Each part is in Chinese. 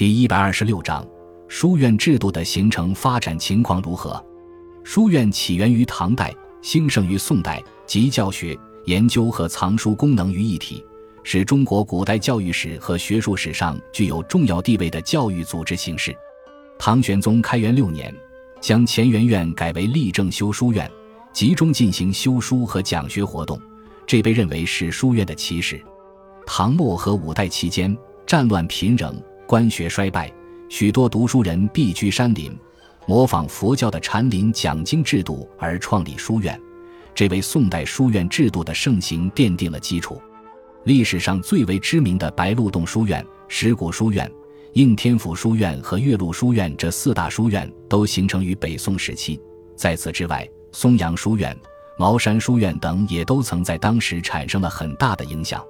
第一百二十六章，书院制度的形成发展情况如何？书院起源于唐代，兴盛于宋代，集教学、研究和藏书功能于一体，是中国古代教育史和学术史上具有重要地位的教育组织形式。唐玄宗开元六年，将乾元院改为立正修书院，集中进行修书和讲学活动，这被认为是书院的起始。唐末和五代期间，战乱频仍，官学衰败，许多读书人避居山林。模仿佛教的禅林讲经制度而创立书院，这为宋代书院制度的盛行奠定了基础。历史上最为知名的白鹿洞书院、石鼓书院、应天府书院和岳麓书院这四大书院都形成于北宋时期。在此之外，松阳书院、茅山书院等也都曾在当时产生了很大的影响。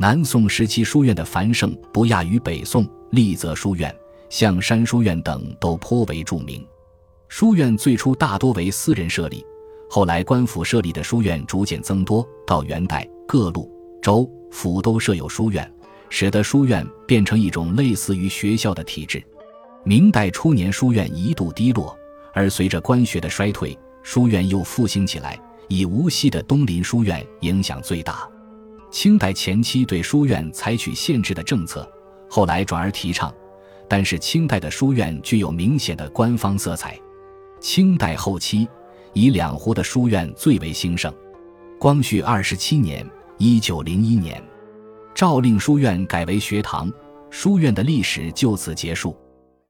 南宋时期书院的繁盛不亚于北宋，丽泽书院。象山书院等都颇为著名。书院最初大多为私人设立，后来官府设立的书院逐渐增多。到元代，各路州府都设有书院，使得书院变成一种类似于学校的体制。明代初年，书院一度低落，而随着官学的衰退，书院又复兴起来。以无锡的东林书院影响最大。清代前期对书院采取限制的政策，后来转而提倡。但是清代的书院具有明显的官方色彩。清代后期，以两湖的书院最为兴盛。光绪二十七年（一九零一年），诏令书院改为学堂，书院的历史就此结束。